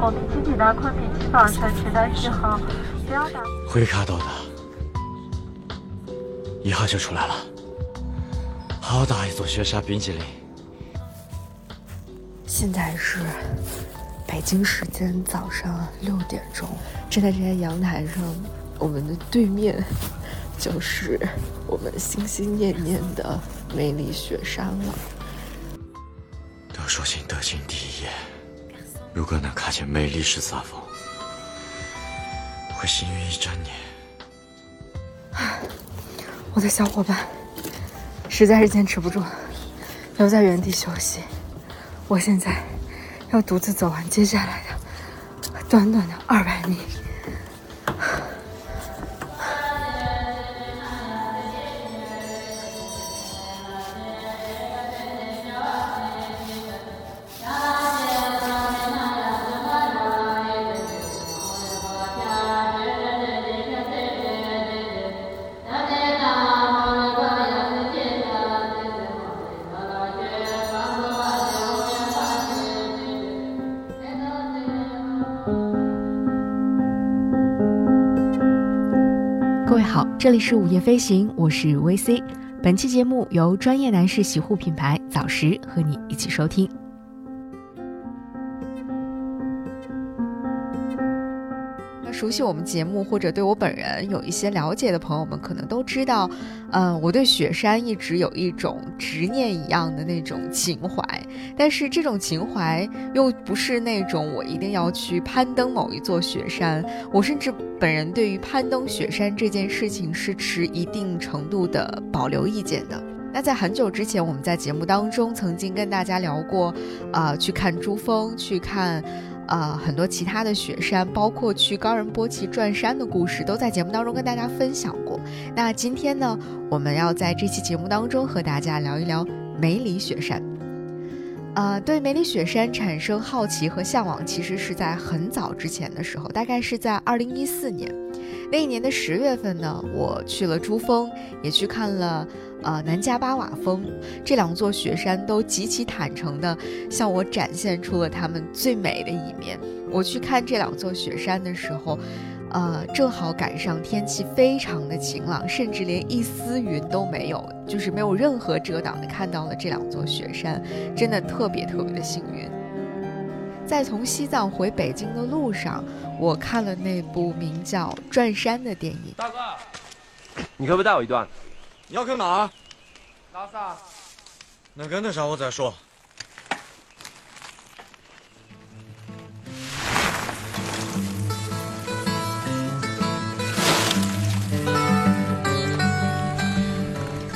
后，并请抵达昆明机场乘取单序号幺打。会卡到的，一下就出来了。好大一座雪山冰淇淋！现在是北京时间早上六点钟，站在这些阳台上，我们的对面就是我们心心念念的梅里雪山了。德说新德行第一，如果能看见魅力十三峰，会幸运一整年。我的小伙伴实在是坚持不住，留在原地休息。我现在要独自走完接下来的短短的二百米。这里是午夜飞行，我是 VC。本期节目由专业男士洗护品牌早时和你一起收听。熟悉我们节目或者对我本人有一些了解的朋友们，可能都知道，嗯、我对雪山一直有一种执念一样的那种情怀。但是这种情怀又不是那种我一定要去攀登某一座雪山，我甚至本人对于攀登雪山这件事情是持一定程度的保留意见的。那在很久之前，我们在节目当中曾经跟大家聊过，呃，去看珠峰，去看。呃，很多其他的雪山，包括去高仁波齐转山的故事，都在节目当中跟大家分享过。那今天呢，我们要在这期节目当中和大家聊一聊梅里雪山。呃，对梅里雪山产生好奇和向往，其实是在很早之前的时候，大概是在二零一四年，那一年的十月份呢，我去了珠峰，也去看了呃南迦巴瓦峰，这两座雪山都极其坦诚地向我展现出了它们最美的一面。我去看这两座雪山的时候，呃，正好赶上天气非常的晴朗，甚至连一丝云都没有，就是没有任何遮挡的看到了这两座雪山，真的特别特别的幸运。在从西藏回北京的路上，我看了那部名叫《转山》的电影。大哥，你可不可以带我一段？你要跟哪？拉萨。能跟得上我再说。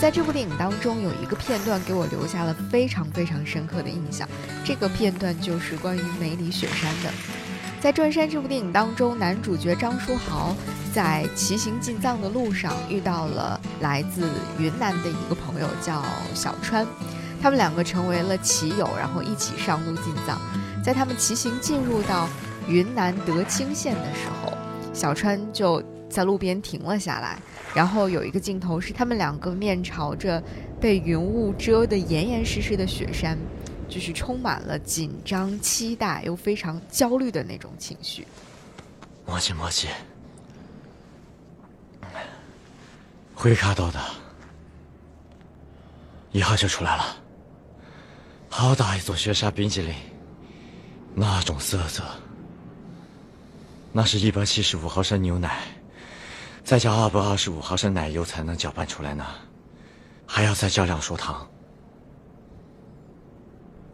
在这部电影当中，有一个片段给我留下了非常非常深刻的印象。这个片段就是关于梅里雪山的。在《转山》这部电影当中，男主角张书豪在骑行进藏的路上遇到了来自云南的一个朋友，叫小川。他们两个成为了骑友，然后一起上路进藏。在他们骑行进入到云南德清县的时候，小川就在路边停了下来。然后有一个镜头是他们两个面朝着被云雾遮得严严实实的雪山，就是充满了紧张、期待又非常焦虑的那种情绪。磨叽磨叽，会卡到的，一下就出来了。好大一座雪山冰淇淋，那种色泽，那是一百七十五毫升牛奶。再加二百二十五毫升奶油才能搅拌出来呢，还要再加两勺糖。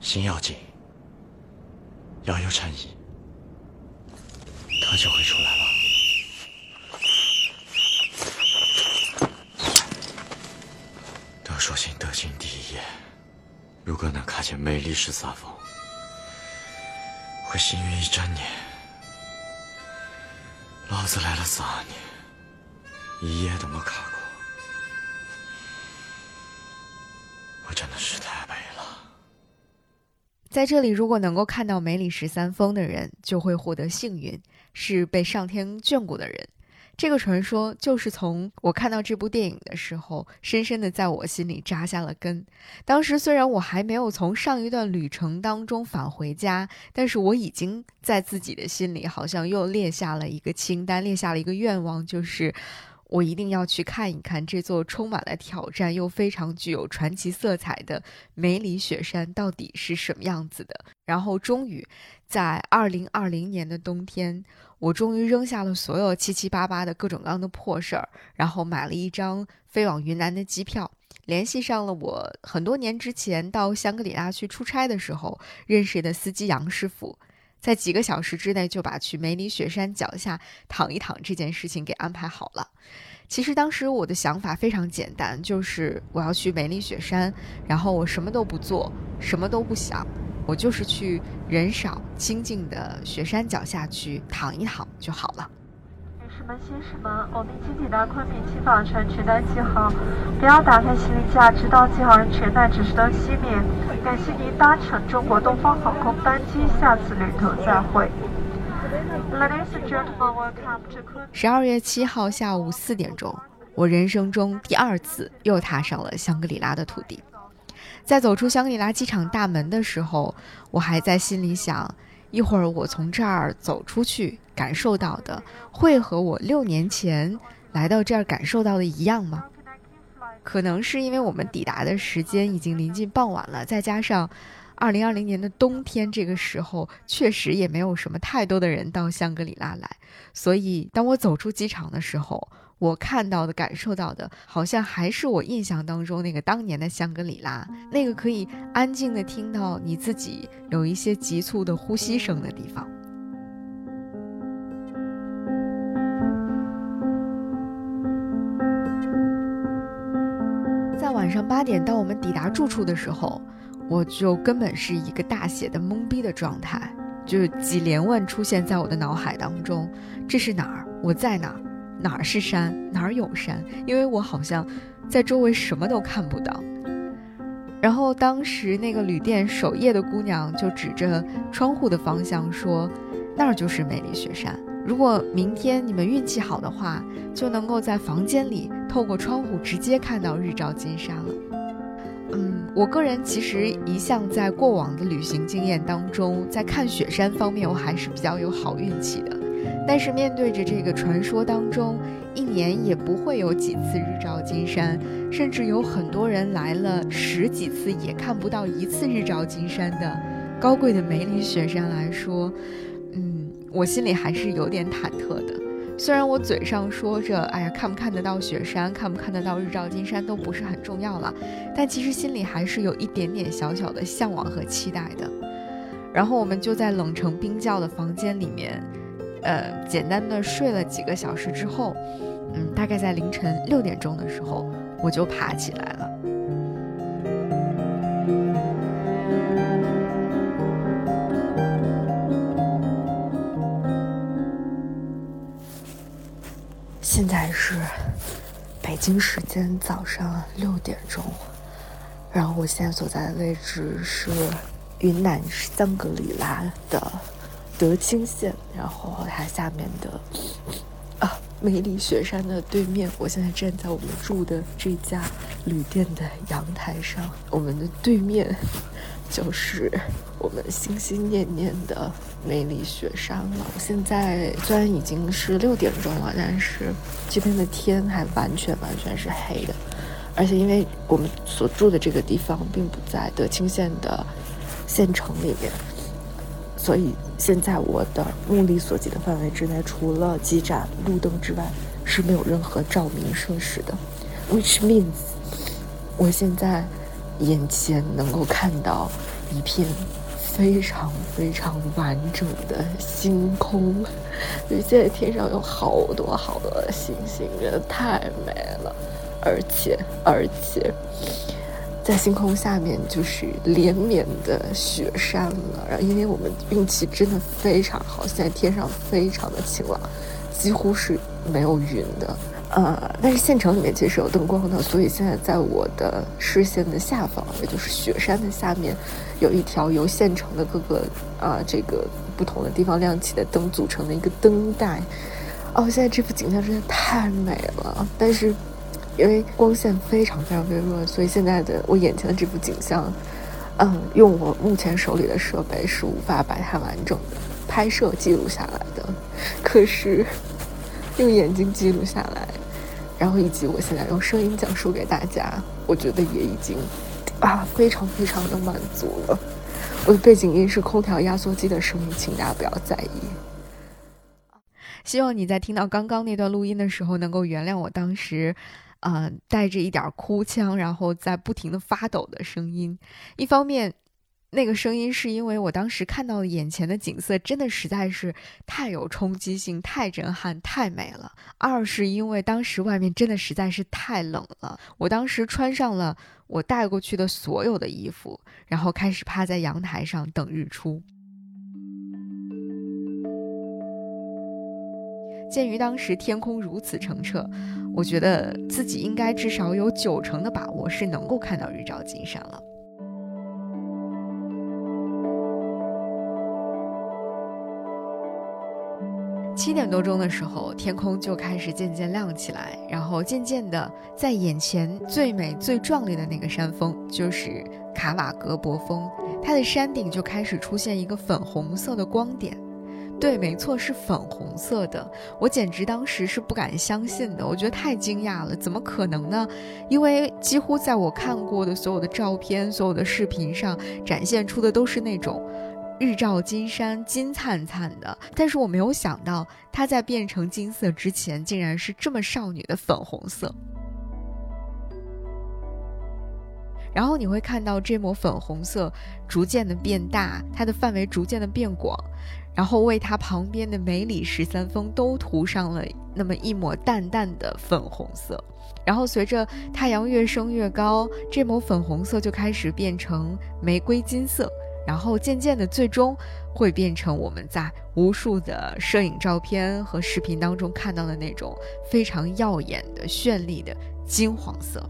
心要紧，要有诚意，他就会出来了。都说新德行第一，如果能看见美丽十三峰，会幸运一整年。老子来了三年。一夜都没卡过，我真的是太美了。在这里，如果能够看到梅里十三峰的人，就会获得幸运，是被上天眷顾的人。这个传说就是从我看到这部电影的时候，深深的在我心里扎下了根。当时虽然我还没有从上一段旅程当中返回家，但是我已经在自己的心里好像又列下了一个清单，列下了一个愿望，就是我一定要去看一看这座充满了挑战又非常具有传奇色彩的梅里雪山到底是什么样子的。然后终于在二零二零年的冬天。我终于扔下了所有七七八八的各种各样的破事儿，然后买了一张飞往云南的机票，联系上了我很多年之前到香格里拉去出差的时候认识的司机杨师傅，在几个小时之内就把去梅里雪山脚下躺一躺这件事情给安排好了。其实当时我的想法非常简单，就是我要去梅里雪山，然后我什么都不做，什么都不想。我就是去人少清静的雪山脚下去躺一躺就好了。们、先生们，我们已经抵达昆明机访城，全单记好，不要打开行李架，直到记好人全单指示灯熄灭。感谢您搭乘中国东方航空班机，下次旅途再会。十二月七号下午四点钟，我人生中第二次又踏上了香格里拉的土地。在走出香格里拉机场大门的时候，我还在心里想：一会儿我从这儿走出去，感受到的会和我六年前来到这儿感受到的一样吗？可能是因为我们抵达的时间已经临近傍晚了，再加上二零二零年的冬天，这个时候确实也没有什么太多的人到香格里拉来，所以当我走出机场的时候。我看到的、感受到的，好像还是我印象当中那个当年的香格里拉，那个可以安静的听到你自己有一些急促的呼吸声的地方。在晚上八点，当我们抵达住处的时候，我就根本是一个大写的懵逼的状态，就是几连问出现在我的脑海当中：这是哪儿？我在哪儿？哪儿是山，哪儿有山？因为我好像在周围什么都看不到。然后当时那个旅店守夜的姑娘就指着窗户的方向说：“那儿就是梅里雪山。如果明天你们运气好的话，就能够在房间里透过窗户直接看到日照金山了。”嗯，我个人其实一向在过往的旅行经验当中，在看雪山方面，我还是比较有好运气的。但是面对着这个传说当中，一年也不会有几次日照金山，甚至有很多人来了十几次也看不到一次日照金山的高贵的梅里雪山来说，嗯，我心里还是有点忐忑的。虽然我嘴上说着，哎呀，看不看得到雪山，看不看得到日照金山都不是很重要了，但其实心里还是有一点点小小的向往和期待的。然后我们就在冷成冰窖的房间里面。呃，简单的睡了几个小时之后，嗯，大概在凌晨六点钟的时候，我就爬起来了。现在是北京时间早上六点钟，然后我现在所在的位置是云南香格里拉的。德清县，然后它下面的啊，梅里雪山的对面，我现在站在我们住的这家旅店的阳台上，我们的对面就是我们心心念念的梅里雪山了。现在虽然已经是六点钟了，但是这边的天还完全完全是黑的，而且因为我们所住的这个地方并不在德清县的县城里面。所以现在我的目力所及的范围之内，除了几盏路灯之外，是没有任何照明设施的。Which means，我现在眼前能够看到一片非常非常完整的星空。因为现在天上有好多好多的星星，真的太美了，而且而且。在星空下面就是连绵的雪山了，然后因为我们运气真的非常好，现在天上非常的晴朗，几乎是没有云的。呃，但是县城里面其实有灯光的，所以现在在我的视线的下方，也就是雪山的下面，有一条由县城的各个啊这个不同的地方亮起的灯组成的一个灯带。哦，现在这幅景象真的太美了，但是因为光线非常非常微弱，所以现在的我眼前的这幅景象，嗯，用我目前手里的设备是无法把它完整的拍摄记录下来的。可是用眼睛记录下来，然后以及我现在用声音讲述给大家，我觉得也已经啊非常非常的满足了。我的背景音是空调压缩机的声音，请大家不要在意。希望你在听到刚刚那段录音的时候，能够原谅我当时，呃，带着一点哭腔，然后在不停的发抖的声音。一方面，那个声音是因为我当时看到眼前的景色真的实在是太有冲击性、太震撼、太美了；二是因为当时外面真的实在是太冷了，我当时穿上了我带过去的所有的衣服，然后开始趴在阳台上等日出。鉴于当时天空如此澄澈，我觉得自己应该至少有九成的把握是能够看到日照金山了。七点多钟的时候，天空就开始渐渐亮起来，然后渐渐的，在眼前最美最壮丽的那个山峰，就是卡瓦格博峰，它的山顶就开始出现一个粉红色的光点。对，没错，是粉红色的。我简直当时是不敢相信的，我觉得太惊讶了，怎么可能呢？因为几乎在我看过的所有的照片、所有的视频上展现出的都是那种日照金山、金灿灿的，但是我没有想到它在变成金色之前，竟然是这么少女的粉红色。然后你会看到这抹粉红色逐渐的变大，它的范围逐渐的变广。然后为它旁边的梅里十三峰都涂上了那么一抹淡淡的粉红色，然后随着太阳越升越高，这抹粉红色就开始变成玫瑰金色，然后渐渐的，最终会变成我们在无数的摄影照片和视频当中看到的那种非常耀眼的、绚丽的金黄色。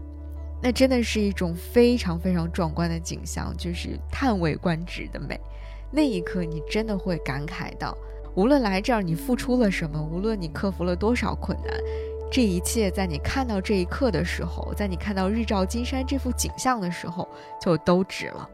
那真的是一种非常非常壮观的景象，就是叹为观止的美。那一刻，你真的会感慨到，无论来这儿你付出了什么，无论你克服了多少困难，这一切在你看到这一刻的时候，在你看到日照金山这幅景象的时候，就都值了。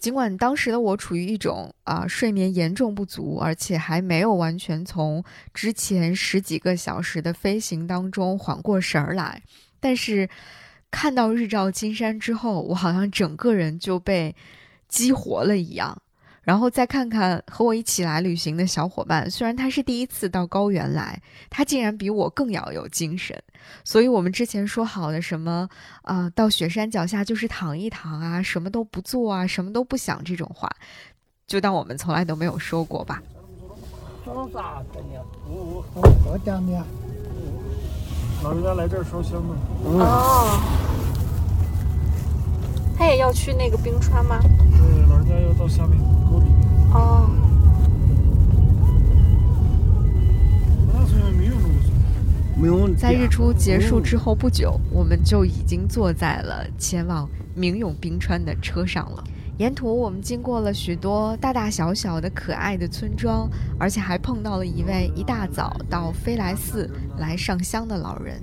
尽管当时的我处于一种啊睡眠严重不足，而且还没有完全从之前十几个小时的飞行当中缓过神儿来，但是看到日照金山之后，我好像整个人就被激活了一样。然后再看看和我一起来旅行的小伙伴，虽然他是第一次到高原来，他竟然比我更要有精神。所以，我们之前说好的什么啊，到雪山脚下就是躺一躺啊，什么都不做啊，什么都不想这种话，就当我们从来都没有说过吧。老人家来这儿烧香的。哦，他也要去那个冰川吗？对，老人家要到下面沟里面。哦。在日出结束之后不久，我们就已经坐在了前往明永冰川的车上了。沿途我们经过了许多大大小小的可爱的村庄，而且还碰到了一位一大早到飞来寺来上香的老人。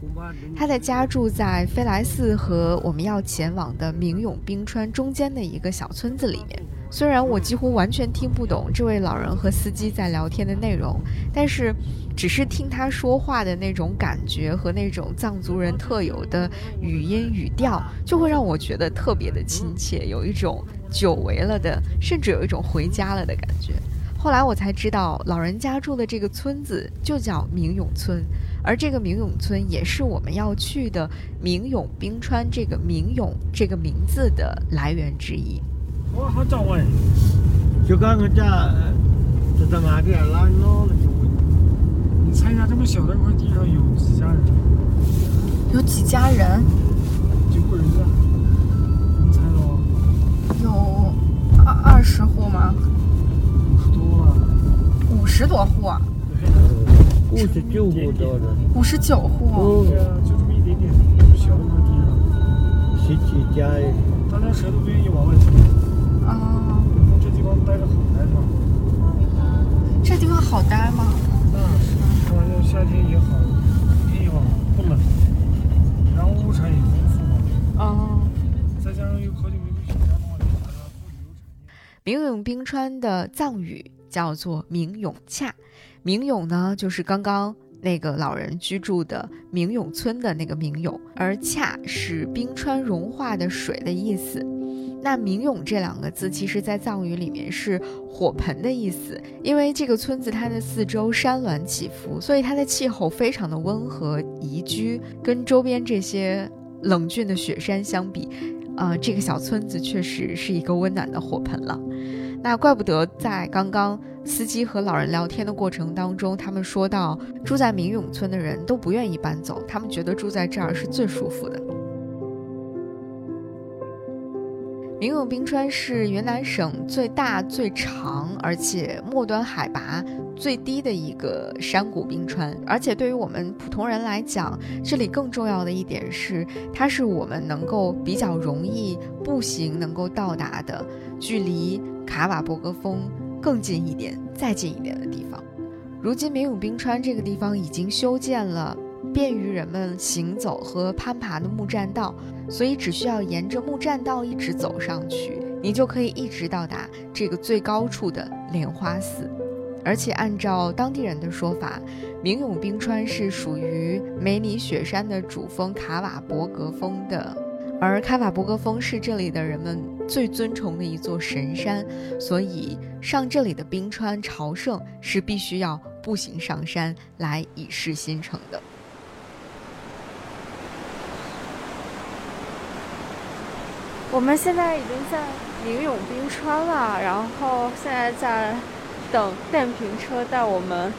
他的家住在飞来寺和我们要前往的明永冰川中间的一个小村子里面。虽然我几乎完全听不懂这位老人和司机在聊天的内容，但是。只是听他说话的那种感觉和那种藏族人特有的语音语调，就会让我觉得特别的亲切，有一种久违了的，甚至有一种回家了的感觉。后来我才知道，老人家住的这个村子就叫明永村，而这个明永村也是我们要去的明永冰川这个明永这个名字的来源之一。哇，好早哎！就刚刚家，这他妈的拉老了就。你猜一下，这么小的一块地上有几家人？有几家人？几户人家？你猜喽？有二二十户吗？多啊，五十多户啊，五十九户多的。五十九户。哦，对啊，就这么一点点，小那么地上。十几家耶。大家谁都不愿意往外走。哦，这地方待着好待吗？这地方好待吗？那是，开玩笑，夏天也好，地方不冷，然后物产也丰富嘛，哦。再加上又靠近梅州雪山的话，大家做旅游产业。明永冰川的藏语叫做明永恰，明永呢就是刚刚那个老人居住的明永村的那个明永，而恰是冰川融化的水的意思。那明永这两个字，其实在藏语里面是火盆的意思，因为这个村子它的四周山峦起伏，所以它的气候非常的温和宜居，跟周边这些冷峻的雪山相比。啊、这个小村子确实是一个温暖的火盆了。那怪不得在刚刚司机和老人聊天的过程当中，他们说到住在明永村的人都不愿意搬走，他们觉得住在这儿是最舒服的。明永冰川是云南省最大、最长，而且末端海拔最低的一个山谷冰川。而且对于我们普通人来讲，这里更重要的一点是，它是我们能够比较容易步行能够到达的，距离卡瓦博格峰更近一点、再近一点的地方。如今明永冰川这个地方已经修建了便于人们行走和攀爬的木栈道，所以只需要沿着木栈道一直走上去，你就可以一直到达这个最高处的莲花寺。而且按照当地人的说法，明永冰川是属于梅里雪山的主峰卡瓦博格峰的，而卡瓦博格峰是这里的人们最尊崇的一座神山，所以上这里的冰川朝圣是必须要步行上山来以示心诚的。我们现在已经在明永冰川了，然后现在在等电瓶车带我们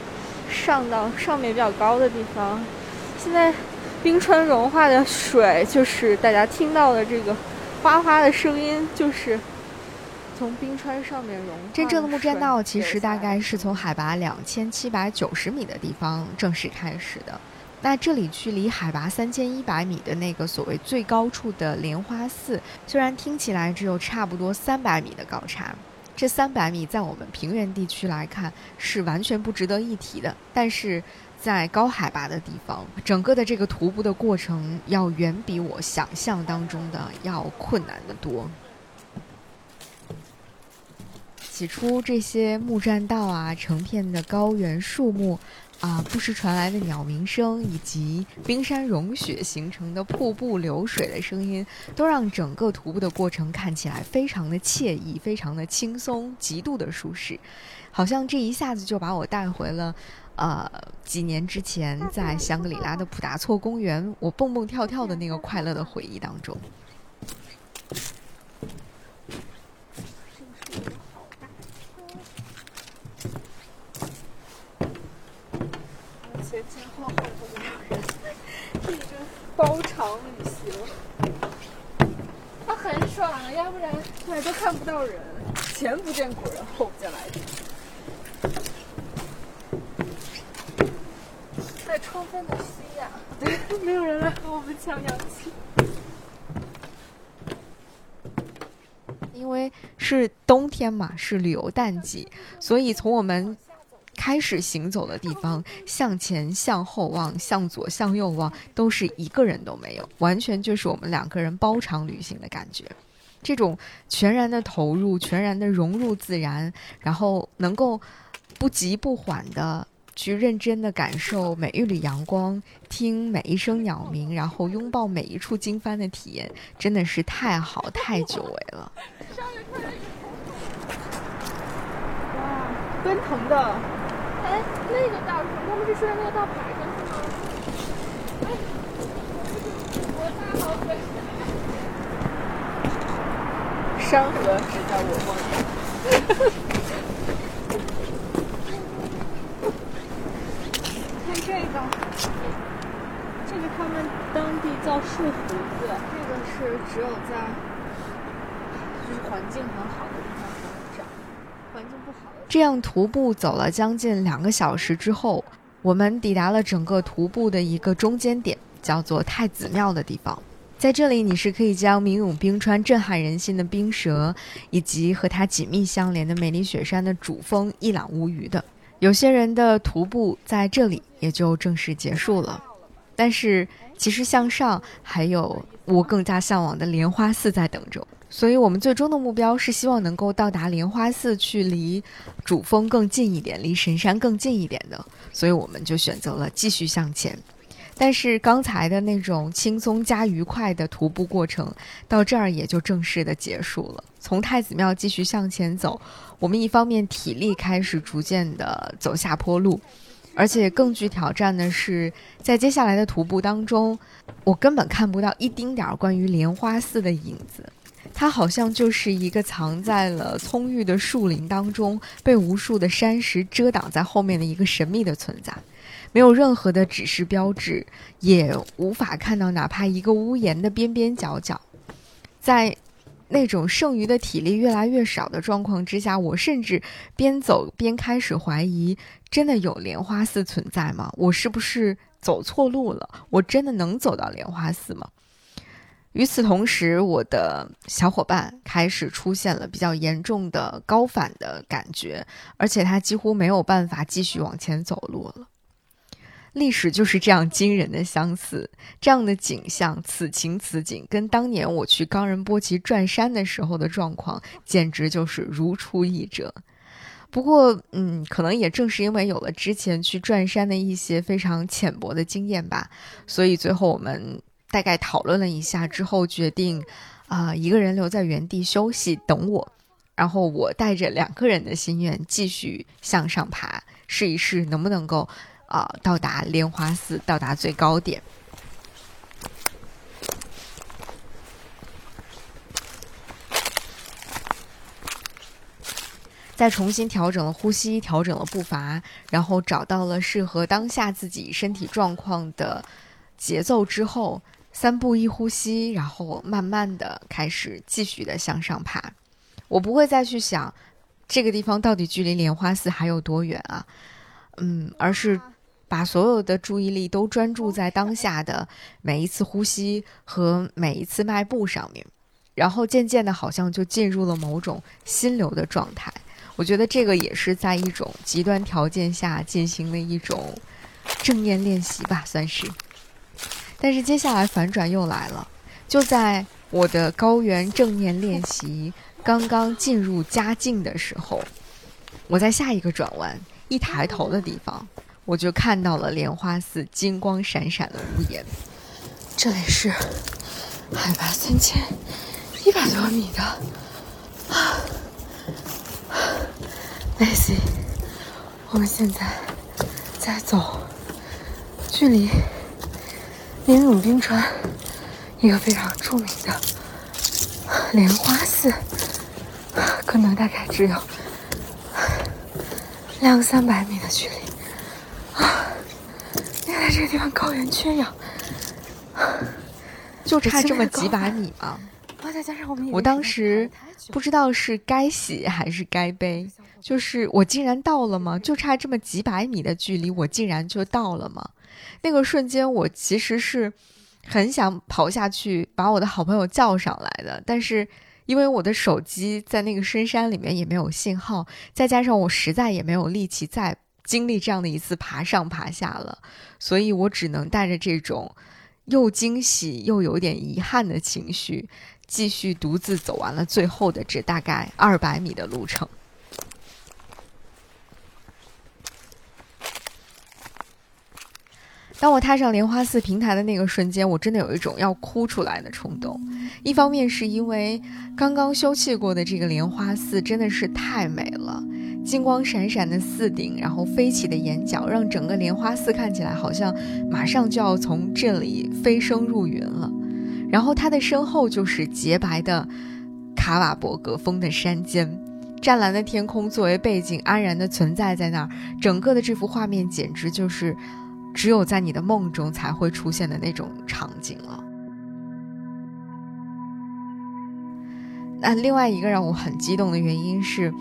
上到上面比较高的地方。现在冰川融化的水，就是大家听到的这个哗哗的声音，就是从冰川上面融。真正的木栈道其实大概是从海拔两千七百九十米的地方正式开始的。那这里距离海拔三千一百米的那个所谓最高处的莲花寺，虽然听起来只有差不多三百米的高差，这三百米在我们平原地区来看是完全不值得一提的，但是在高海拔的地方，整个的这个徒步的过程要远比我想象当中的要困难得多。起初，这些木栈道啊，成片的高原树木啊，不时传来的鸟鸣声，以及冰山融雪形成的瀑布流水的声音，都让整个徒步的过程看起来非常的惬意，非常的轻松，极度的舒适，好像这一下子就把我带回了。呃，几年之前在香格里拉的普达措公园，我蹦蹦跳跳的那个快乐的回忆当中。前前后后都没有人，是一个包场旅行。它很爽啊，要不然来都看不到人，前不见古人，后不见来者。在充分的吸氧，对，没有人来和我们抢氧气。因为是冬天嘛，是旅游淡季，所以从我们开始行走的地方，向前、向后望、向左、向右望，都是一个人都没有，完全就是我们两个人包场旅行的感觉。这种全然的投入，全然的融入自然，然后能够不急不缓的去认真的感受每一缕阳光，听每一声鸟鸣，然后拥抱每一处经幡的体验，真的是太好太久违了。哇，奔腾的，那个大，他们是说那个大牌上是吗？哎，我太好飞。山河只在我梦里。看这个，这个他们当地叫树胡子，这个是只有在就是环境很好的地方才能长，环境不好的。这样徒步走了将近两个小时之后，我们抵达了整个徒步的一个中间点，叫做太子庙的地方。在这里，你是可以将明永冰川震撼人心的冰舌，以及和它紧密相连的美丽雪山的主峰一览无余的。有些人的徒步在这里也就正式结束了，但是其实向上还有我更加向往的莲花寺在等着我。所以，我们最终的目标是希望能够到达莲花寺，去离主峰更近一点，离神山更近一点的。所以，我们就选择了继续向前。但是，刚才的那种轻松加愉快的徒步过程，到这儿也就正式的结束了。从太子庙继续向前走，我们一方面体力开始逐渐的走下坡路，而且更具挑战的是，在接下来的徒步当中，我根本看不到一丁点儿关于莲花寺的影子。它好像就是一个藏在了葱郁的树林当中，被无数的山石遮挡在后面的一个神秘的存在，没有任何的指示标志，也无法看到哪怕一个屋檐的边边角角。在那种剩余的体力越来越少的状况之下，我甚至边走边开始怀疑：真的有莲花寺存在吗？我是不是走错路了？我真的能走到莲花寺吗？与此同时，我的小伙伴开始出现了比较严重的高反的感觉，而且他几乎没有办法继续往前走路了。历史就是这样惊人的相似，这样的景象，此情此景，跟当年我去冈仁波齐转山的时候的状况，简直就是如出一辙。不过，嗯，可能也正是因为有了之前去转山的一些非常浅薄的经验吧，所以最后我们。大概讨论了一下之后，决定，啊，一个人留在原地休息等我，然后我带着两个人的心愿继续向上爬，试一试能不能够，啊，到达莲花寺，到达最高点。再重新调整了呼吸，调整了步伐，然后找到了适合当下自己身体状况的节奏之后。三步一呼吸，然后慢慢的开始继续的向上爬。我不会再去想这个地方到底距离莲花寺还有多远啊，嗯，而是把所有的注意力都专注在当下的每一次呼吸和每一次迈步上面，然后渐渐的，好像就进入了某种心流的状态。我觉得这个也是在一种极端条件下进行的一种正念练习吧，算是。但是接下来反转又来了，就在我的高原正念练习刚刚进入佳境的时候，我在下一个转弯一抬头的地方，我就看到了莲花寺金光闪闪的屋檐。这里是海拔三千一百多米的啊，Lacy，我们现在在走，距离。莲永冰川，一个非常著名的莲花寺，可能大概只有两三百米的距离啊！原来这个地方高原缺氧，就差这么几百米吗？再加上我们，我当时不知道是该喜还是该悲，就是我竟然到了吗？就差这么几百米的距离，我竟然就到了吗？那个瞬间，我其实是很想跑下去把我的好朋友叫上来的，但是因为我的手机在那个深山里面也没有信号，再加上我实在也没有力气再经历这样的一次爬上爬下了，所以我只能带着这种又惊喜又有点遗憾的情绪，继续独自走完了最后的这大概二百米的路程。当我踏上莲花寺平台的那个瞬间，我真的有一种要哭出来的冲动。一方面是因为刚刚修葺过的这个莲花寺真的是太美了，金光闪闪的寺顶，然后飞起的檐角，让整个莲花寺看起来好像马上就要从这里飞升入云了。然后它的身后就是洁白的卡瓦博格峰的山尖，湛蓝的天空作为背景安然的存在在那儿，整个的这幅画面简直就是。只有在你的梦中才会出现的那种场景了。那另外一个让我很激动的原因是，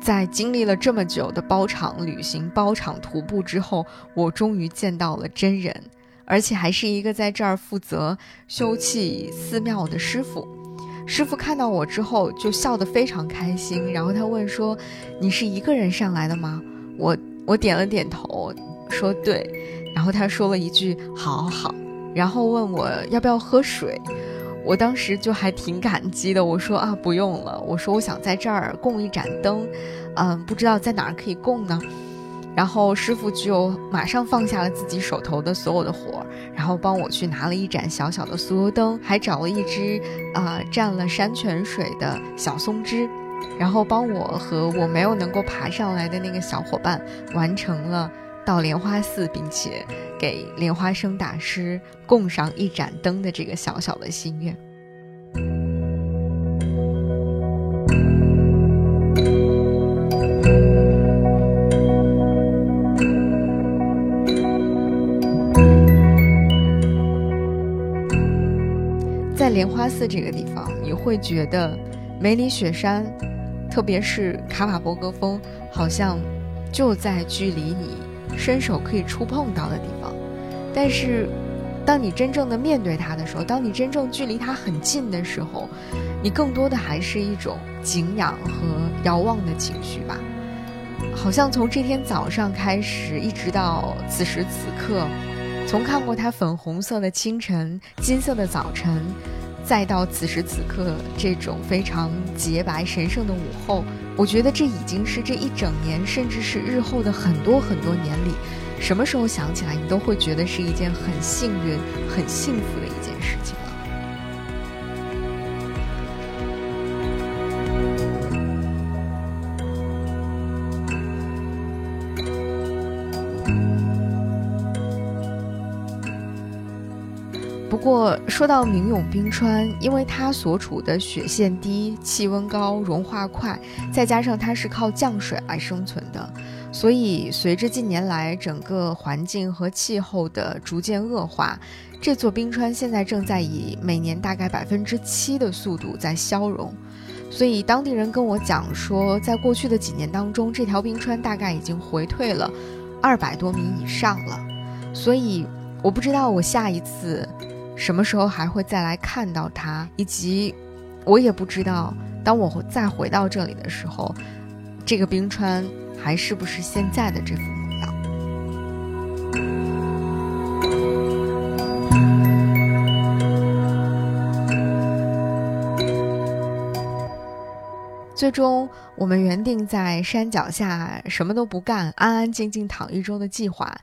在经历了这么久的包场旅行、包场徒步之后，我终于见到了真人，而且还是一个在这儿负责修葺寺庙的师傅。师傅看到我之后就笑得非常开心，然后他问说：“你是一个人上来的吗？”我我点了点头，说对。然后他说了一句“好好”，然后问我要不要喝水。我当时就还挺感激的，我说啊不用了，我说我想在这儿供一盏灯，嗯，不知道在哪儿可以供呢。然后师傅就马上放下了自己手头的所有的活，然后帮我去拿了一盏小小的酥油灯，还找了一只啊蘸了山泉水的小松枝，然后帮我和我没有能够爬上来的那个小伙伴完成了到莲花寺，并且。给莲花生大师供上一盏灯的这个小小的心愿。在莲花寺这个地方，你会觉得梅里雪山，特别是卡瓦博格峰，好像就在距离你。伸手可以触碰到的地方，但是，当你真正的面对它的时候，当你真正距离它很近的时候，你更多的还是一种敬仰和遥望的情绪吧。好像从这天早上开始，一直到此时此刻，从看过它粉红色的清晨、金色的早晨。再到此时此刻这种非常洁白神圣的午后，我觉得这已经是这一整年，甚至是日后的很多很多年里，什么时候想起来，你都会觉得是一件很幸运、很幸福的一件事情。说到明永冰川，因为它所处的雪线低、气温高、融化快，再加上它是靠降水来生存的，所以随着近年来整个环境和气候的逐渐恶化，这座冰川现在正在以每年大概百分之七的速度在消融。所以当地人跟我讲说，在过去的几年当中，这条冰川大概已经回退了二百多米以上了。所以我不知道我下一次。什么时候还会再来看到它？以及，我也不知道，当我再回到这里的时候，这个冰川还是不是现在的这副模样？最终，我们原定在山脚下什么都不干，安安静静躺一周的计划，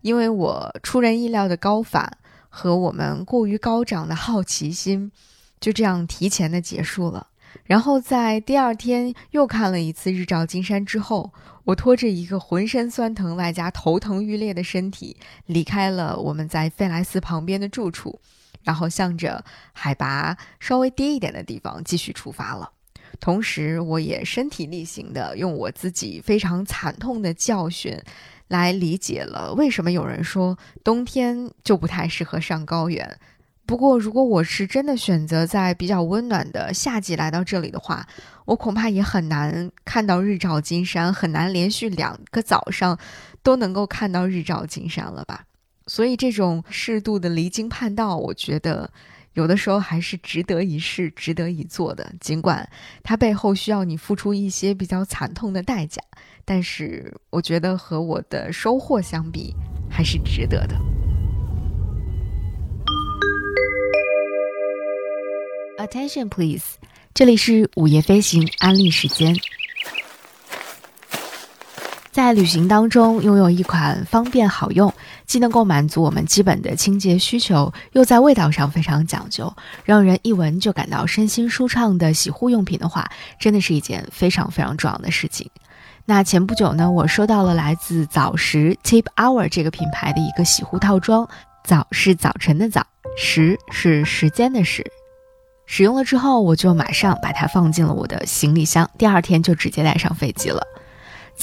因为我出人意料的高反。和我们过于高涨的好奇心，就这样提前的结束了。然后在第二天又看了一次日照金山之后，我拖着一个浑身酸疼外加头疼欲裂的身体，离开了我们在费莱斯旁边的住处，然后向着海拔稍微低一点的地方继续出发了。同时，我也身体力行的用我自己非常惨痛的教训。来理解了为什么有人说冬天就不太适合上高原。不过，如果我是真的选择在比较温暖的夏季来到这里的话，我恐怕也很难看到日照金山，很难连续两个早上都能够看到日照金山了吧。所以，这种适度的离经叛道，我觉得有的时候还是值得一试、值得一做的。尽管它背后需要你付出一些比较惨痛的代价。但是我觉得和我的收获相比，还是值得的。Attention please，这里是午夜飞行安利时间。在旅行当中，拥有一款方便好用，既能够满足我们基本的清洁需求，又在味道上非常讲究，让人一闻就感到身心舒畅的洗护用品的话，真的是一件非常非常重要的事情。那前不久呢，我收到了来自早时 Tip Hour 这个品牌的一个洗护套装。早是早晨的早，时是时间的时。使用了之后，我就马上把它放进了我的行李箱，第二天就直接带上飞机了。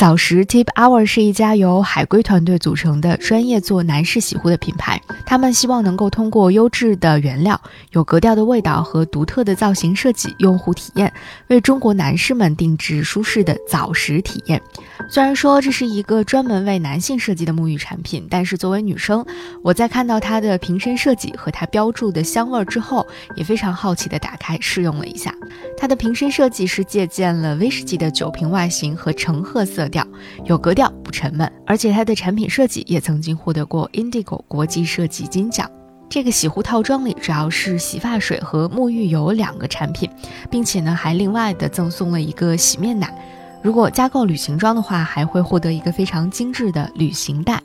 早时 Tip Hour 是一家由海归团队组成的专业做男士洗护的品牌。他们希望能够通过优质的原料、有格调的味道和独特的造型设计用户体验，为中国男士们定制舒适的早时体验。虽然说这是一个专门为男性设计的沐浴产品，但是作为女生，我在看到它的瓶身设计和它标注的香味之后，也非常好奇的打开试用了一下。它的瓶身设计是借鉴了威士忌的酒瓶外形和橙褐色调，有格调不沉闷，而且它的产品设计也曾经获得过 Indigo 国际设计金奖。这个洗护套装里主要是洗发水和沐浴油两个产品，并且呢还另外的赠送了一个洗面奶。如果加购旅行装的话，还会获得一个非常精致的旅行袋。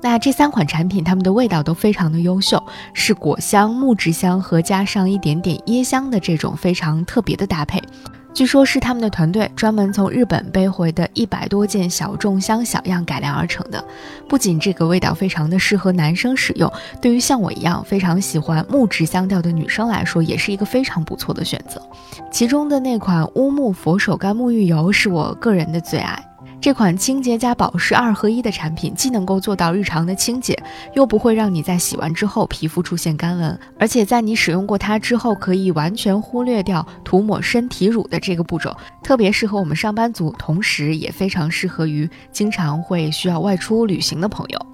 那这三款产品，它们的味道都非常的优秀，是果香、木质香和加上一点点椰香的这种非常特别的搭配。据说，是他们的团队专门从日本背回的一百多件小众香小样改良而成的。不仅这个味道非常的适合男生使用，对于像我一样非常喜欢木质香调的女生来说，也是一个非常不错的选择。其中的那款乌木佛手柑沐浴油是我个人的最爱。这款清洁加保湿二合一的产品，既能够做到日常的清洁，又不会让你在洗完之后皮肤出现干纹，而且在你使用过它之后，可以完全忽略掉涂抹身体乳的这个步骤，特别适合我们上班族，同时也非常适合于经常会需要外出旅行的朋友。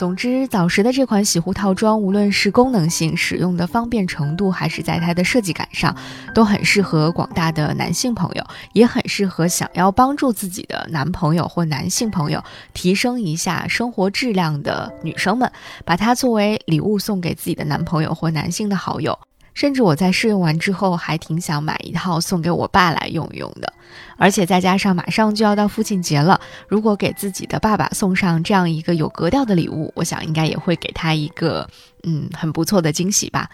总之，早时的这款洗护套装，无论是功能性、使用的方便程度，还是在它的设计感上，都很适合广大的男性朋友，也很适合想要帮助自己的男朋友或男性朋友提升一下生活质量的女生们，把它作为礼物送给自己的男朋友或男性的好友。甚至我在试用完之后，还挺想买一套送给我爸来用用的。而且再加上马上就要到父亲节了，如果给自己的爸爸送上这样一个有格调的礼物，我想应该也会给他一个嗯很不错的惊喜吧。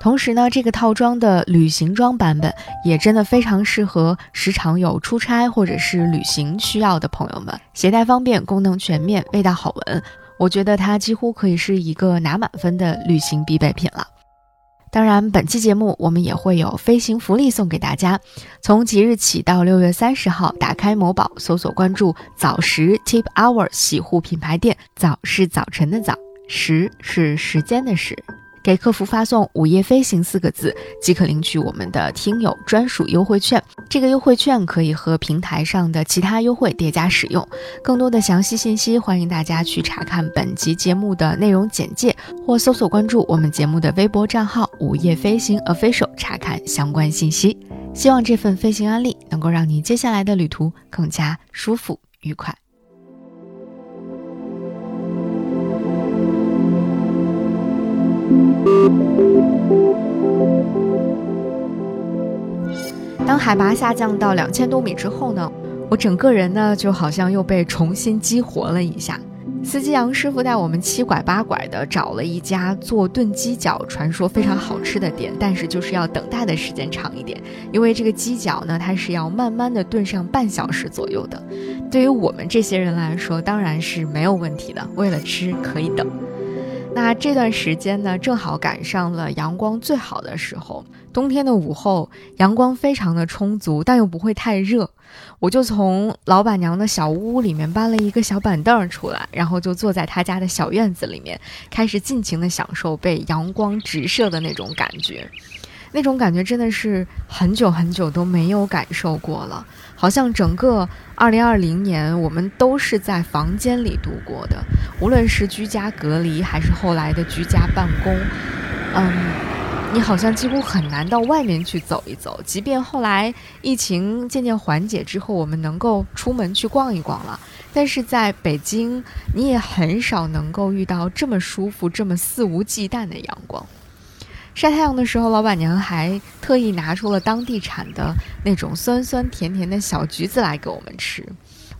同时呢，这个套装的旅行装版本也真的非常适合时常有出差或者是旅行需要的朋友们，携带方便，功能全面，味道好闻，我觉得它几乎可以是一个拿满分的旅行必备品了。当然，本期节目我们也会有飞行福利送给大家。从即日起到六月三十号，打开某宝搜索关注“早时 Tip Hour” 洗护品牌店，早是早晨的早，时是时间的时。给客服发送“午夜飞行”四个字，即可领取我们的听友专属优惠券。这个优惠券可以和平台上的其他优惠叠加使用。更多的详细信息，欢迎大家去查看本集节目的内容简介，或搜索关注我们节目的微博账号“午夜飞行 official” 查看相关信息。希望这份飞行安利能够让你接下来的旅途更加舒服愉快。当海拔下降到两千多米之后呢，我整个人呢就好像又被重新激活了一下。司机杨师傅带我们七拐八拐的找了一家做炖鸡脚传说非常好吃的店，但是就是要等待的时间长一点，因为这个鸡脚呢它是要慢慢的炖上半小时左右的。对于我们这些人来说，当然是没有问题的，为了吃可以等。那这段时间呢，正好赶上了阳光最好的时候。冬天的午后，阳光非常的充足，但又不会太热。我就从老板娘的小屋里面搬了一个小板凳出来，然后就坐在她家的小院子里面，开始尽情的享受被阳光直射的那种感觉。那种感觉真的是很久很久都没有感受过了，好像整个二零二零年我们都是在房间里度过的，无论是居家隔离还是后来的居家办公，嗯，你好像几乎很难到外面去走一走。即便后来疫情渐渐缓解之后，我们能够出门去逛一逛了，但是在北京你也很少能够遇到这么舒服、这么肆无忌惮的阳光。晒太阳的时候，老板娘还特意拿出了当地产的那种酸酸甜甜的小橘子来给我们吃。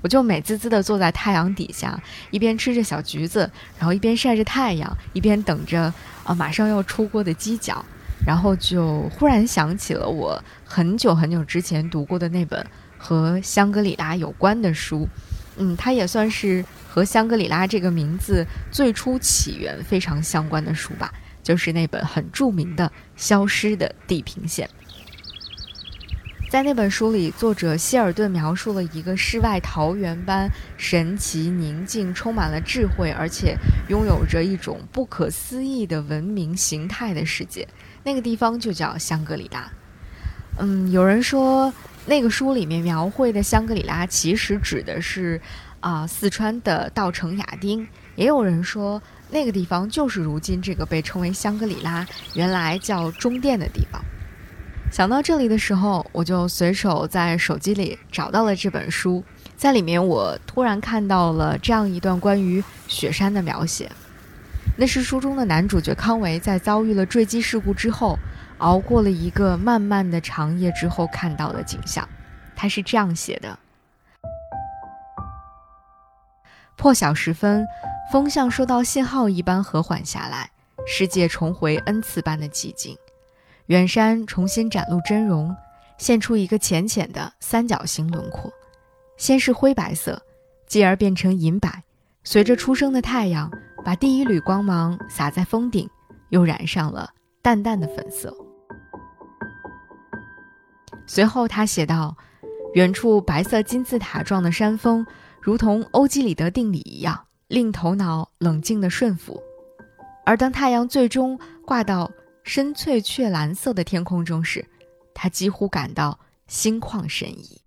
我就美滋滋地坐在太阳底下，一边吃着小橘子，然后一边晒着太阳，一边等着啊马上要出锅的鸡脚，然后就忽然想起了我很久很久之前读过的那本和香格里拉有关的书。嗯，它也算是和香格里拉这个名字最初起源非常相关的书吧。就是那本很著名的《消失的地平线》。在那本书里，作者希尔顿描述了一个世外桃源般神奇、宁静、充满了智慧，而且拥有着一种不可思议的文明形态的世界。那个地方就叫香格里拉。嗯，有人说那个书里面描绘的香格里拉其实指的是啊四川的稻城亚丁。也有人说那个地方就是如今这个被称为香格里拉，原来叫中甸的地方。想到这里的时候，我就随手在手机里找到了这本书，在里面我突然看到了这样一段关于雪山的描写。那是书中的男主角康维在遭遇了坠机事故之后，熬过了一个漫漫的长夜之后看到的景象。他是这样写的：破晓时分，风像收到信号一般和缓下来，世界重回 N 次般的寂静。远山重新展露真容，现出一个浅浅的三角形轮廓，先是灰白色，继而变成银白，随着初升的太阳把第一缕光芒洒在峰顶，又染上了淡淡的粉色。随后他写道：“远处白色金字塔状的山峰，如同欧几里得定理一样，令头脑冷静的顺服。而当太阳最终挂到……”深翠雀蓝色的天空中时，他几乎感到心旷神怡。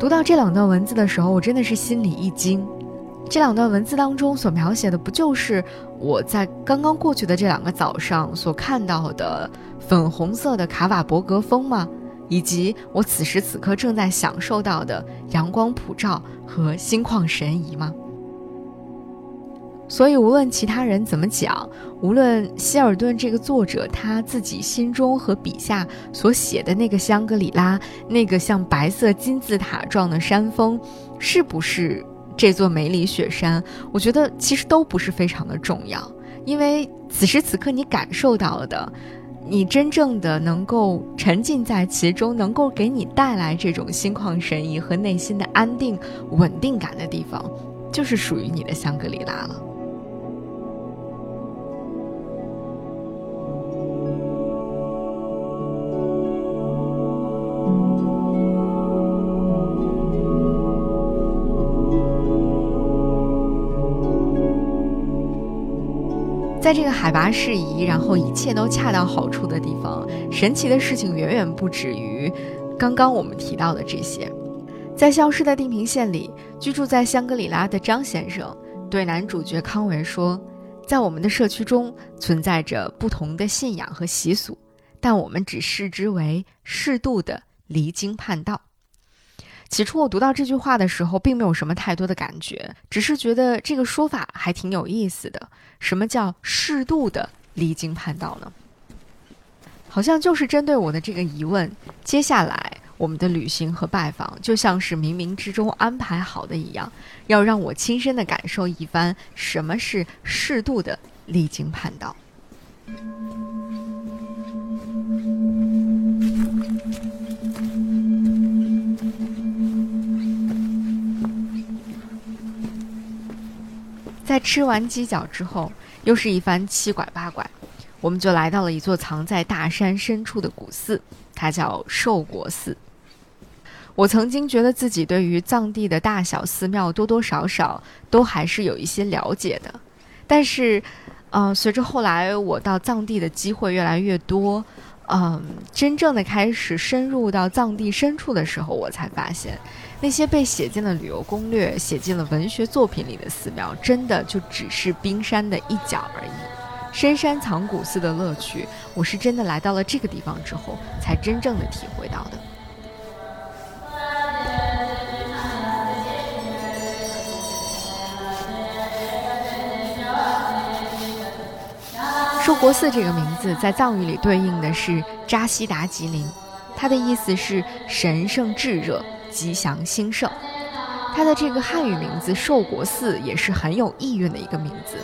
读到这两段文字的时候，我真的是心里一惊。这两段文字当中所描写的，不就是我在刚刚过去的这两个早上所看到的粉红色的卡瓦伯格峰吗？以及我此时此刻正在享受到的阳光普照和心旷神怡吗？所以，无论其他人怎么讲，无论希尔顿这个作者他自己心中和笔下所写的那个香格里拉，那个像白色金字塔状的山峰，是不是这座梅里雪山？我觉得其实都不是非常的重要，因为此时此刻你感受到的。你真正的能够沉浸在其中，能够给你带来这种心旷神怡和内心的安定、稳定感的地方，就是属于你的香格里拉了。在这个海拔适宜，然后一切都恰到好处的地方，神奇的事情远远不止于刚刚我们提到的这些。在消失的地平线里，居住在香格里拉的张先生对男主角康维说：“在我们的社区中存在着不同的信仰和习俗，但我们只视之为适度的离经叛道。”起初我读到这句话的时候，并没有什么太多的感觉，只是觉得这个说法还挺有意思的。什么叫适度的离经叛道呢？好像就是针对我的这个疑问，接下来我们的旅行和拜访就像是冥冥之中安排好的一样，要让我亲身的感受一番什么是适度的离经叛道。在吃完鸡脚之后，又是一番七拐八拐，我们就来到了一座藏在大山深处的古寺，它叫寿国寺。我曾经觉得自己对于藏地的大小寺庙多多少少都还是有一些了解的，但是，呃，随着后来我到藏地的机会越来越多。嗯，真正的开始深入到藏地深处的时候，我才发现，那些被写进了旅游攻略、写进了文学作品里的寺庙，真的就只是冰山的一角而已。深山藏古寺的乐趣，我是真的来到了这个地方之后，才真正的体会到的。寿国寺这个名字在藏语里对应的是扎西达吉林，它的意思是神圣炙热、吉祥兴盛。它的这个汉语名字寿国寺也是很有意蕴的一个名字，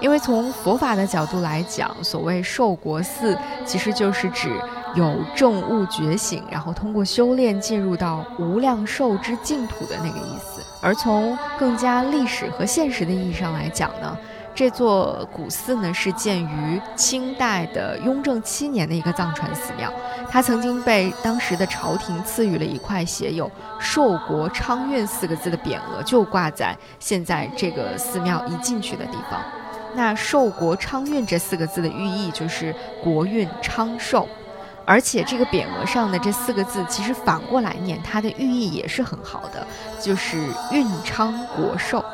因为从佛法的角度来讲，所谓寿国寺其实就是指有正悟觉醒，然后通过修炼进入到无量寿之净土的那个意思。而从更加历史和现实的意义上来讲呢，这座古寺呢是建于清代的雍正七年的一个藏传寺庙，它曾经被当时的朝廷赐予了一块写有“寿国昌运”四个字的匾额，就挂在现在这个寺庙一进去的地方。那“寿国昌运”这四个字的寓意就是国运昌寿，而且这个匾额上的这四个字其实反过来念，它的寓意也是很好的，就是运昌国寿。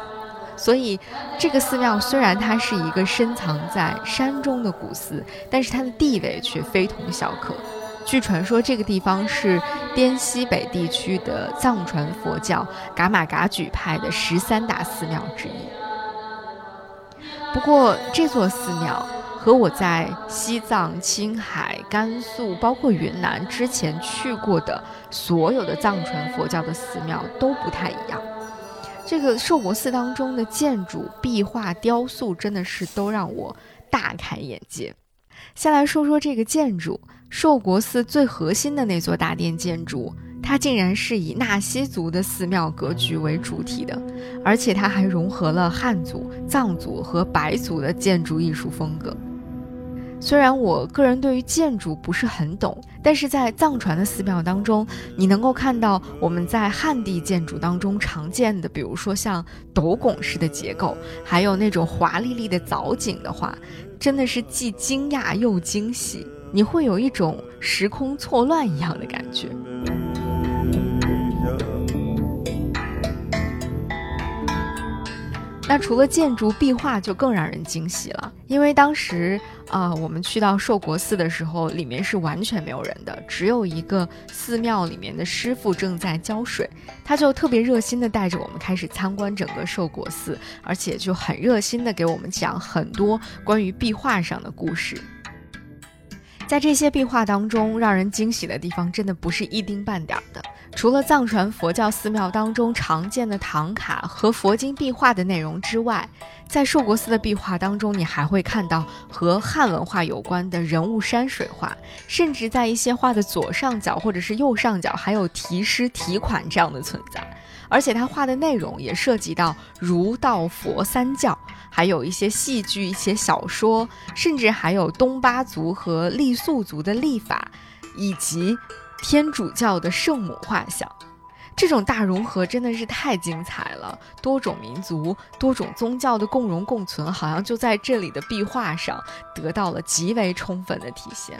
所以，这个寺庙虽然它是一个深藏在山中的古寺，但是它的地位却非同小可。据传说，这个地方是滇西北地区的藏传佛教噶玛噶举派的十三大寺庙之一。不过，这座寺庙和我在西藏、青海、甘肃，包括云南之前去过的所有的藏传佛教的寺庙都不太一样。这个寿国寺当中的建筑、壁画、雕塑，真的是都让我大开眼界。先来说说这个建筑，寿国寺最核心的那座大殿建筑。它竟然是以纳西族的寺庙格局为主体的，而且它还融合了汉族、藏族和白族的建筑艺术风格。虽然我个人对于建筑不是很懂，但是在藏传的寺庙当中，你能够看到我们在汉地建筑当中常见的，比如说像斗拱式的结构，还有那种华丽丽的藻井的话，真的是既惊讶又惊喜，你会有一种时空错乱一样的感觉。那除了建筑壁画，就更让人惊喜了。因为当时啊，我们去到寿国寺的时候，里面是完全没有人的，只有一个寺庙里面的师傅正在浇水。他就特别热心的带着我们开始参观整个寿国寺，而且就很热心的给我们讲很多关于壁画上的故事。在这些壁画当中，让人惊喜的地方真的不是一丁半点儿的。除了藏传佛教寺庙当中常见的唐卡和佛经壁画的内容之外，在寿国寺的壁画当中，你还会看到和汉文化有关的人物山水画，甚至在一些画的左上角或者是右上角还有题诗题款这样的存在。而且他画的内容也涉及到儒道佛三教。还有一些戏剧、一些小说，甚至还有东巴族和傈僳族的历法，以及天主教的圣母画像。这种大融合真的是太精彩了，多种民族、多种宗教的共荣共存，好像就在这里的壁画上得到了极为充分的体现。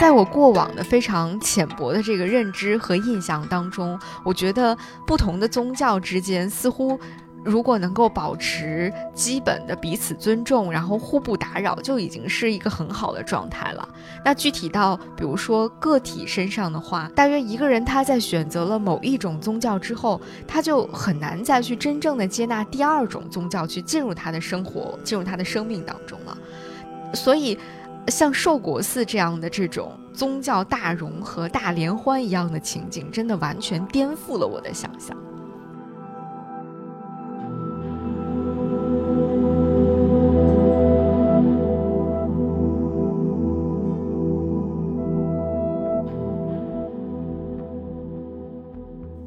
在我过往的非常浅薄的这个认知和印象当中，我觉得不同的宗教之间似乎，如果能够保持基本的彼此尊重，然后互不打扰，就已经是一个很好的状态了。那具体到比如说个体身上的话，大约一个人他在选择了某一种宗教之后，他就很难再去真正的接纳第二种宗教去进入他的生活、进入他的生命当中了。所以。像寿国寺这样的这种宗教大融合、大联欢一样的情景，真的完全颠覆了我的想象。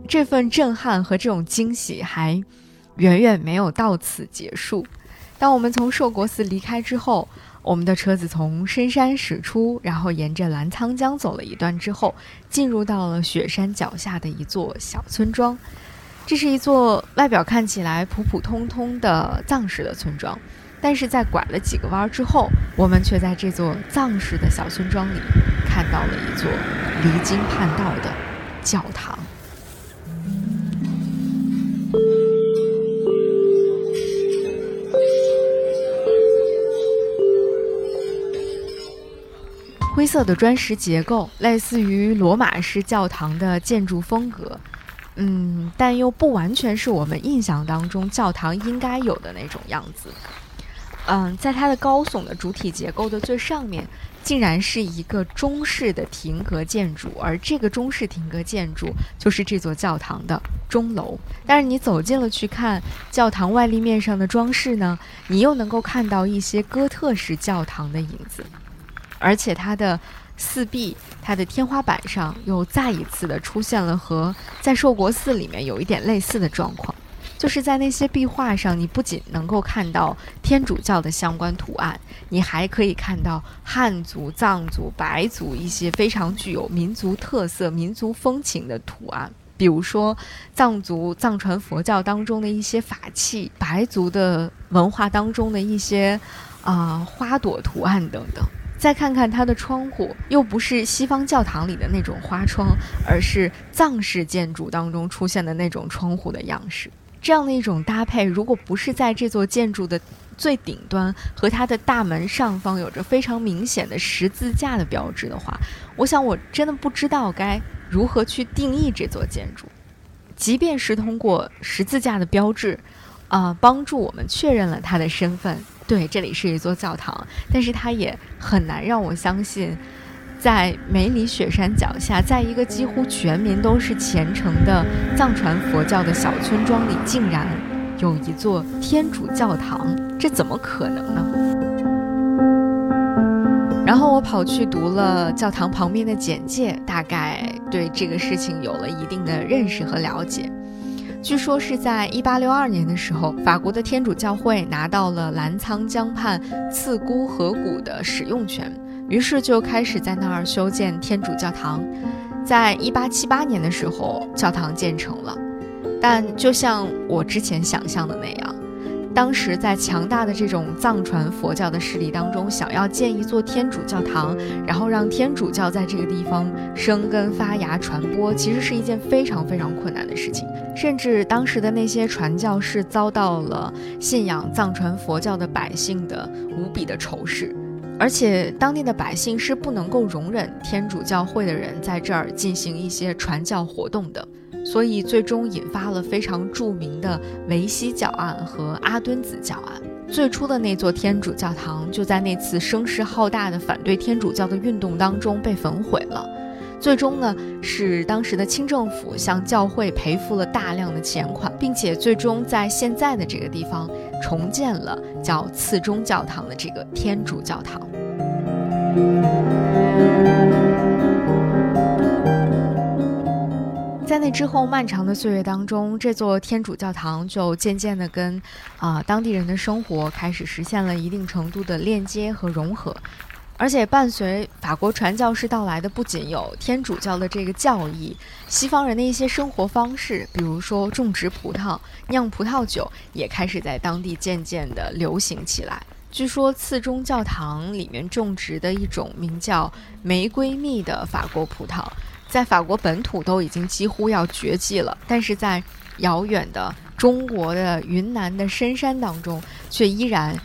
这份震撼和这种惊喜还远远没有到此结束。当我们从寿国寺离开之后。我们的车子从深山驶出，然后沿着澜沧江走了一段之后，进入到了雪山脚下的一座小村庄。这是一座外表看起来普普通通的藏式的村庄，但是在拐了几个弯之后，我们却在这座藏式的小村庄里看到了一座离经叛道的教堂。灰色的砖石结构，类似于罗马式教堂的建筑风格，嗯，但又不完全是我们印象当中教堂应该有的那种样子。嗯，在它的高耸的主体结构的最上面，竟然是一个中式的亭阁建筑，而这个中式亭阁建筑就是这座教堂的钟楼。但是你走近了去看教堂外立面上的装饰呢，你又能够看到一些哥特式教堂的影子，而且它的四壁、它的天花板上又再一次的出现了和在寿国寺里面有一点类似的状况。就是在那些壁画上，你不仅能够看到天主教的相关图案，你还可以看到汉族、藏族、白族一些非常具有民族特色、民族风情的图案。比如说，藏族藏传佛教当中的一些法器，白族的文化当中的一些啊花朵图案等等。再看看它的窗户，又不是西方教堂里的那种花窗，而是藏式建筑当中出现的那种窗户的样式。这样的一种搭配，如果不是在这座建筑的最顶端和它的大门上方有着非常明显的十字架的标志的话，我想我真的不知道该如何去定义这座建筑。即便是通过十字架的标志，啊，帮助我们确认了它的身份，对，这里是一座教堂，但是它也很难让我相信。在梅里雪山脚下，在一个几乎全民都是虔诚的藏传佛教的小村庄里，竟然有一座天主教堂，这怎么可能呢？然后我跑去读了教堂旁边的简介，大概对这个事情有了一定的认识和了解。据说是在一八六二年的时候，法国的天主教会拿到了澜沧江畔茨姑河谷的使用权。于是就开始在那儿修建天主教堂，在一八七八年的时候，教堂建成了。但就像我之前想象的那样，当时在强大的这种藏传佛教的势力当中，想要建一座天主教堂，然后让天主教在这个地方生根发芽、传播，其实是一件非常非常困难的事情。甚至当时的那些传教士遭到了信仰藏传佛教的百姓的无比的仇视。而且当地的百姓是不能够容忍天主教会的人在这儿进行一些传教活动的，所以最终引发了非常著名的维希教案和阿敦子教案。最初的那座天主教堂就在那次声势浩大的反对天主教的运动当中被焚毁了。最终呢，是当时的清政府向教会赔付了大量的钱款，并且最终在现在的这个地方重建了叫次中教堂的这个天主教堂。在那之后漫长的岁月当中，这座天主教堂就渐渐的跟啊当地人的生活开始实现了一定程度的链接和融合。而且伴随法国传教士到来的，不仅有天主教的这个教义，西方人的一些生活方式，比如说种植葡萄、酿葡萄酒，也开始在当地渐渐地流行起来。据说次中教堂里面种植的一种名叫玫瑰蜜的法国葡萄，在法国本土都已经几乎要绝迹了，但是在遥远的中国的云南的深山当中，却依然，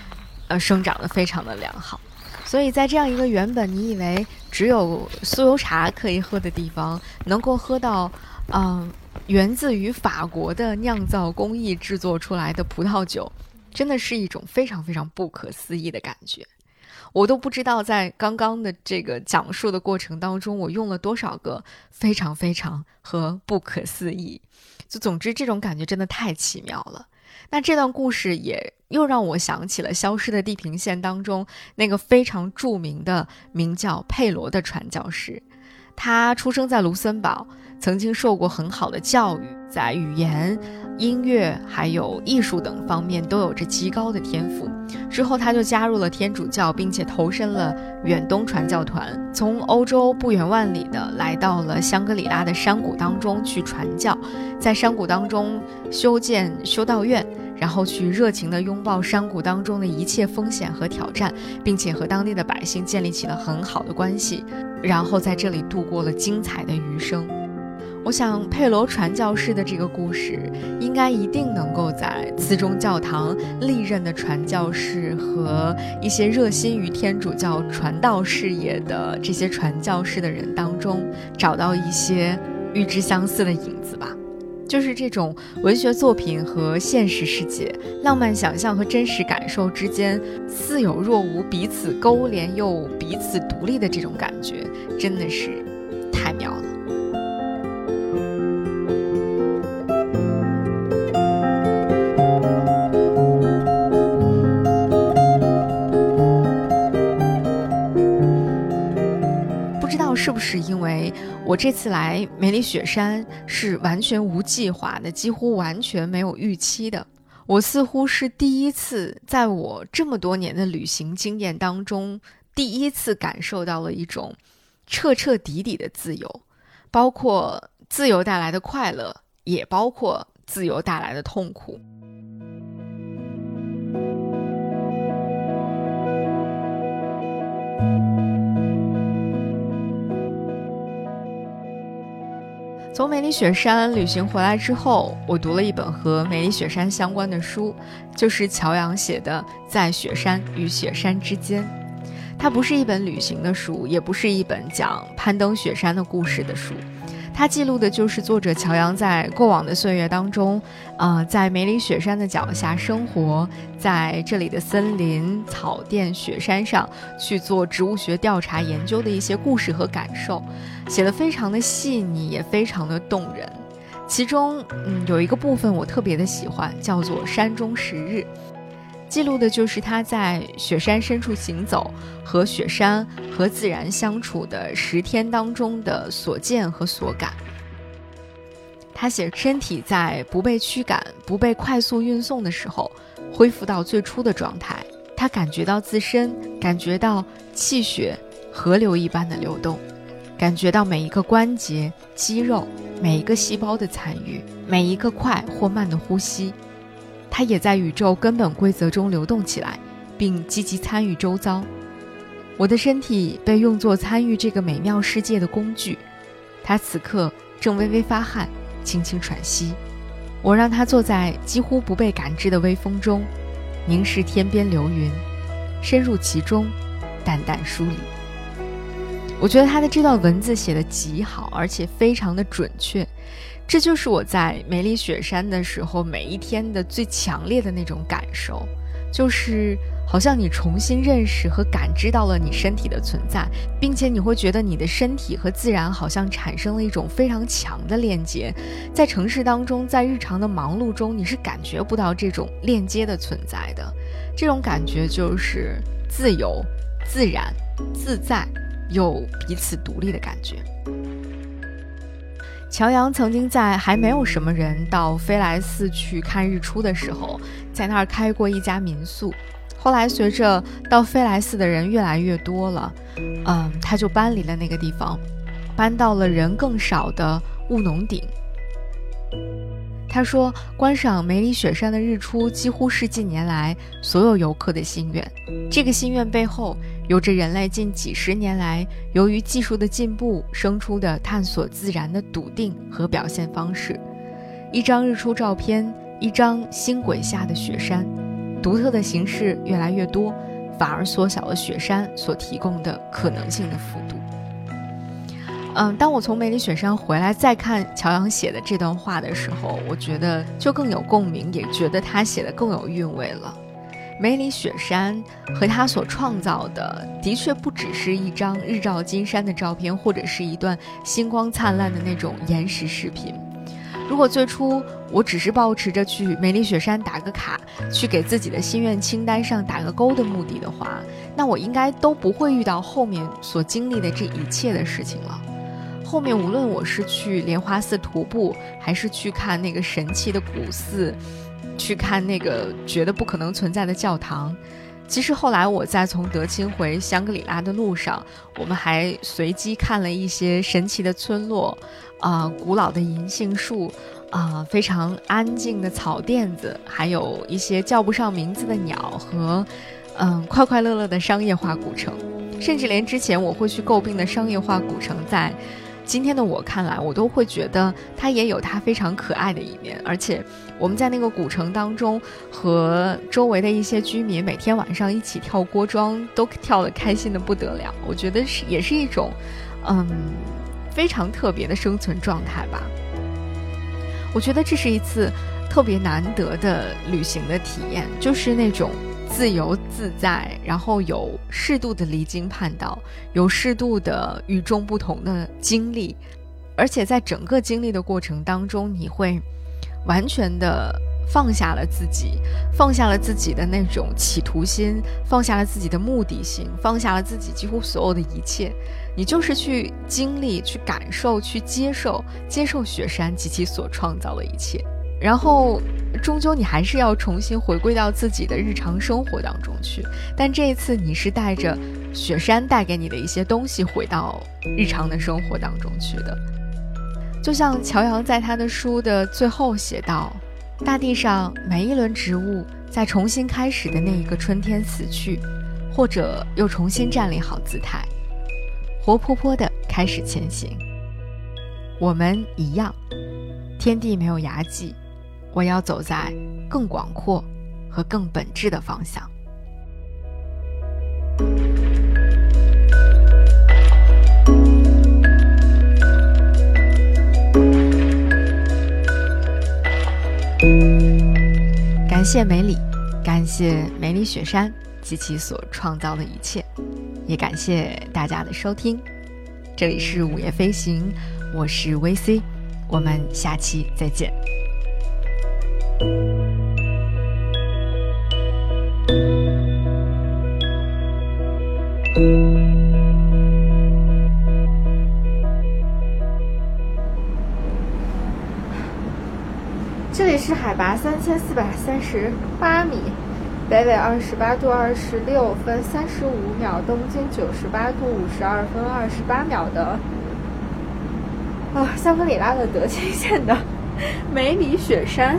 呃，生长得非常的良好。所以在这样一个原本你以为只有酥油茶可以喝的地方，能够喝到，嗯，源自于法国的酿造工艺制作出来的葡萄酒，真的是一种非常非常不可思议的感觉。我都不知道在刚刚的这个讲述的过程当中，我用了多少个非常非常和不可思议。就总之，这种感觉真的太奇妙了。那这段故事也又让我想起了《消失的地平线》当中那个非常著名的名叫佩罗的传教士，他出生在卢森堡，曾经受过很好的教育，在语言。音乐还有艺术等方面都有着极高的天赋。之后，他就加入了天主教，并且投身了远东传教团，从欧洲不远万里的来到了香格里拉的山谷当中去传教，在山谷当中修建修道院，然后去热情地拥抱山谷当中的一切风险和挑战，并且和当地的百姓建立起了很好的关系，然后在这里度过了精彩的余生。我想，佩罗传教士的这个故事，应该一定能够在次中教堂历任的传教士和一些热心于天主教传道事业的这些传教士的人当中，找到一些与之相似的影子吧。就是这种文学作品和现实世界、浪漫想象和真实感受之间似有若无、彼此勾连又彼此独立的这种感觉，真的是太妙了。是不是因为我这次来梅里雪山是完全无计划的，几乎完全没有预期的？我似乎是第一次在我这么多年的旅行经验当中，第一次感受到了一种彻彻底底的自由，包括自由带来的快乐，也包括自由带来的痛苦。从梅里雪山旅行回来之后，我读了一本和梅里雪山相关的书，就是乔洋写的《在雪山与雪山之间》。它不是一本旅行的书，也不是一本讲攀登雪山的故事的书。它记录的就是作者乔阳在过往的岁月当中，呃，在梅里雪山的脚下生活，在这里的森林、草甸、雪山上去做植物学调查研究的一些故事和感受，写的非常的细腻，也非常的动人。其中，嗯，有一个部分我特别的喜欢，叫做《山中十日》。记录的就是他在雪山深处行走，和雪山和自然相处的十天当中的所见和所感。他写身体在不被驱赶、不被快速运送的时候，恢复到最初的状态。他感觉到自身，感觉到气血河流一般的流动，感觉到每一个关节、肌肉、每一个细胞的参与，每一个快或慢的呼吸。它也在宇宙根本规则中流动起来，并积极参与周遭。我的身体被用作参与这个美妙世界的工具，它此刻正微微发汗，轻轻喘息。我让它坐在几乎不被感知的微风中，凝视天边流云，深入其中，淡淡梳理。我觉得他的这段文字写得极好，而且非常的准确。这就是我在梅里雪山的时候每一天的最强烈的那种感受，就是好像你重新认识和感知到了你身体的存在，并且你会觉得你的身体和自然好像产生了一种非常强的链接。在城市当中，在日常的忙碌中，你是感觉不到这种链接的存在的。这种感觉就是自由、自然、自在又彼此独立的感觉。乔阳曾经在还没有什么人到飞来寺去看日出的时候，在那儿开过一家民宿。后来随着到飞来寺的人越来越多了，嗯，他就搬离了那个地方，搬到了人更少的务农顶。他说：“观赏梅里雪山的日出，几乎是近年来所有游客的心愿。这个心愿背后，有着人类近几十年来由于技术的进步生出的探索自然的笃定和表现方式。一张日出照片，一张星轨下的雪山，独特的形式越来越多，反而缩小了雪山所提供的可能性的幅度。”嗯，当我从梅里雪山回来再看乔洋写的这段话的时候，我觉得就更有共鸣，也觉得他写的更有韵味了。梅里雪山和他所创造的，的确不只是一张日照金山的照片，或者是一段星光灿烂的那种延时视频。如果最初我只是保持着去梅里雪山打个卡，去给自己的心愿清单上打个勾的目的的话，那我应该都不会遇到后面所经历的这一切的事情了。后面无论我是去莲花寺徒步，还是去看那个神奇的古寺，去看那个觉得不可能存在的教堂，其实后来我在从德清回香格里拉的路上，我们还随机看了一些神奇的村落，啊，古老的银杏树，啊，非常安静的草甸子，还有一些叫不上名字的鸟和，嗯，快快乐乐的商业化古城，甚至连之前我会去诟病的商业化古城在。今天的我看来，我都会觉得它也有它非常可爱的一面，而且我们在那个古城当中，和周围的一些居民每天晚上一起跳锅庄，都跳得开心的不得了。我觉得是也是一种，嗯，非常特别的生存状态吧。我觉得这是一次特别难得的旅行的体验，就是那种自由自在，然后有适度的离经叛道，有适度的与众不同的经历，而且在整个经历的过程当中，你会完全的放下了自己，放下了自己的那种企图心，放下了自己的目的性，放下了自己几乎所有的一切。你就是去经历、去感受、去接受、接受雪山及其所创造的一切，然后终究你还是要重新回归到自己的日常生活当中去。但这一次你是带着雪山带给你的一些东西回到日常的生活当中去的。就像乔阳在他的书的最后写道：“大地上每一轮植物在重新开始的那一个春天死去，或者又重新站立好姿态。”活泼泼的开始前行，我们一样，天地没有涯际，我要走在更广阔和更本质的方向。感谢梅里，感谢梅里雪山及其所创造的一切。也感谢大家的收听，这里是午夜飞行，我是 VC，我们下期再见。这里是海拔三千四百三十八米。北纬二十八度二十六分三十五秒，东经九十八度五十二分二十八秒的啊，香格里拉的德钦县的梅里雪山